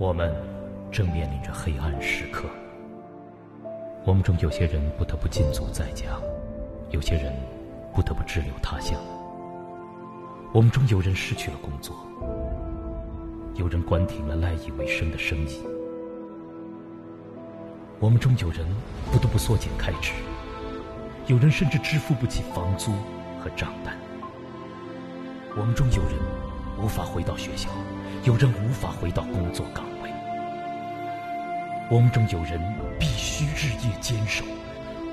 我们正面临着黑暗时刻。我们中有些人不得不禁足在家，有些人不得不滞留他乡。我们中有人失去了工作，有人关停了赖以为生的生意。我们中有人不得不缩减开支，有人甚至支付不起房租和账单。我们中有人无法回到学校，有人无法回到工作岗位。我们中有人必须日夜坚守，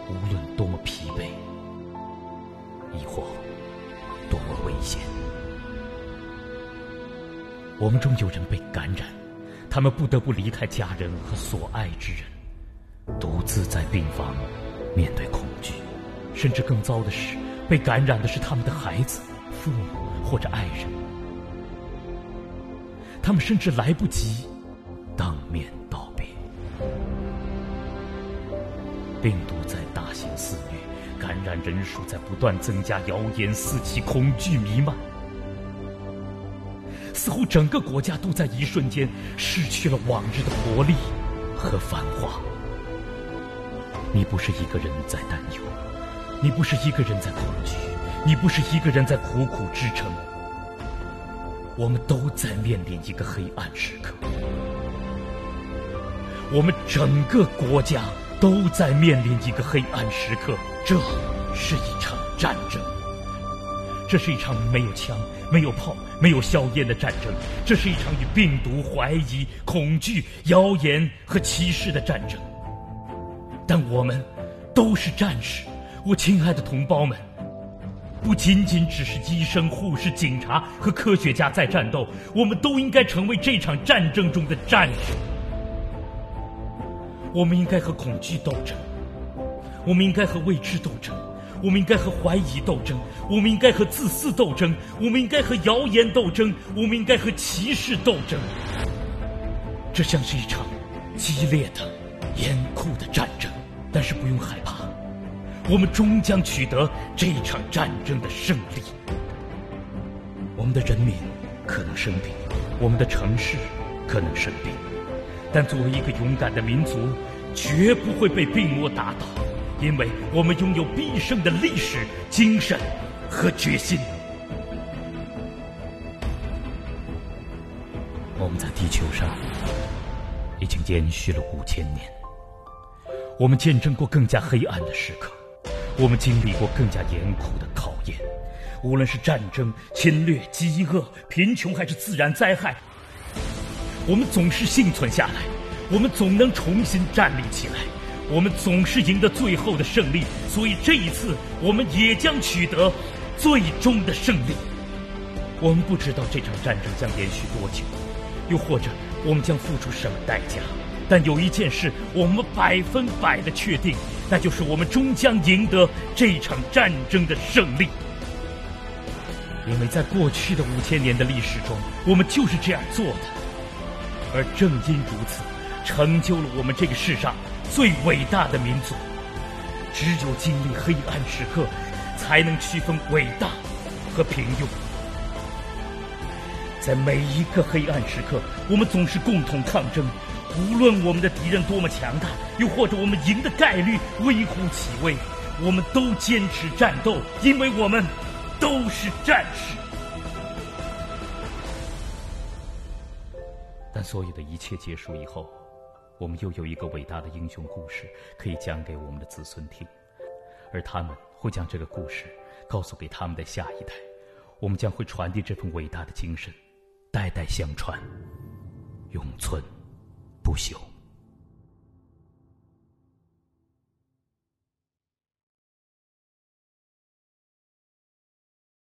无论多么疲惫，亦或多么危险。我们中有人被感染，他们不得不离开家人和所爱之人。独自在病房面对恐惧，甚至更糟的是，被感染的是他们的孩子、父母或者爱人。他们甚至来不及当面道别。病毒在大型肆虐，感染人数在不断增加，谣言四起，恐惧弥漫，似乎整个国家都在一瞬间失去了往日的活力和繁华。你不是一个人在担忧，你不是一个人在恐惧，你不是一个人在苦苦支撑。我们都在面临一个黑暗时刻，我们整个国家都在面临一个黑暗时刻。这是一场战争，这是一场没有枪、没有炮、没有硝烟的战争，这是一场与病毒、怀疑、恐惧、谣言和歧视的战争。但我们都是战士，我亲爱的同胞们，不仅仅只是医生、护士、警察和科学家在战斗，我们都应该成为这场战争中的战士。我们应该和恐惧斗争，我们应该和未知斗争，我们应该和怀疑斗争，我们应该和自私斗争，我们应该和谣言斗争，我们应该和歧视斗争。这像是一场激烈的、严酷的战争。但是不用害怕，我们终将取得这场战争的胜利。我们的人民可能生病，我们的城市可能生病，但作为一个勇敢的民族，绝不会被病魔打倒，因为我们拥有必胜的历史、精神和决心。我们在地球上已经延续了五千年。我们见证过更加黑暗的时刻，我们经历过更加严酷的考验。无论是战争、侵略、饥饿、贫穷，还是自然灾害，我们总是幸存下来，我们总能重新站立起来，我们总是赢得最后的胜利。所以这一次，我们也将取得最终的胜利。我们不知道这场战争将延续多久，又或者我们将付出什么代价。但有一件事，我们百分百的确定，那就是我们终将赢得这场战争的胜利。因为在过去的五千年的历史中，我们就是这样做的。而正因如此，成就了我们这个世上最伟大的民族。只有经历黑暗时刻，才能区分伟大和平庸。在每一个黑暗时刻，我们总是共同抗争。无论我们的敌人多么强大，又或者我们赢的概率微乎其微，我们都坚持战斗，因为我们都是战士。但所有的一切结束以后，我们又有一个伟大的英雄故事可以讲给我们的子孙听，而他们会将这个故事告诉给他们的下一代，我们将会传递这份伟大的精神，代代相传，永存。不朽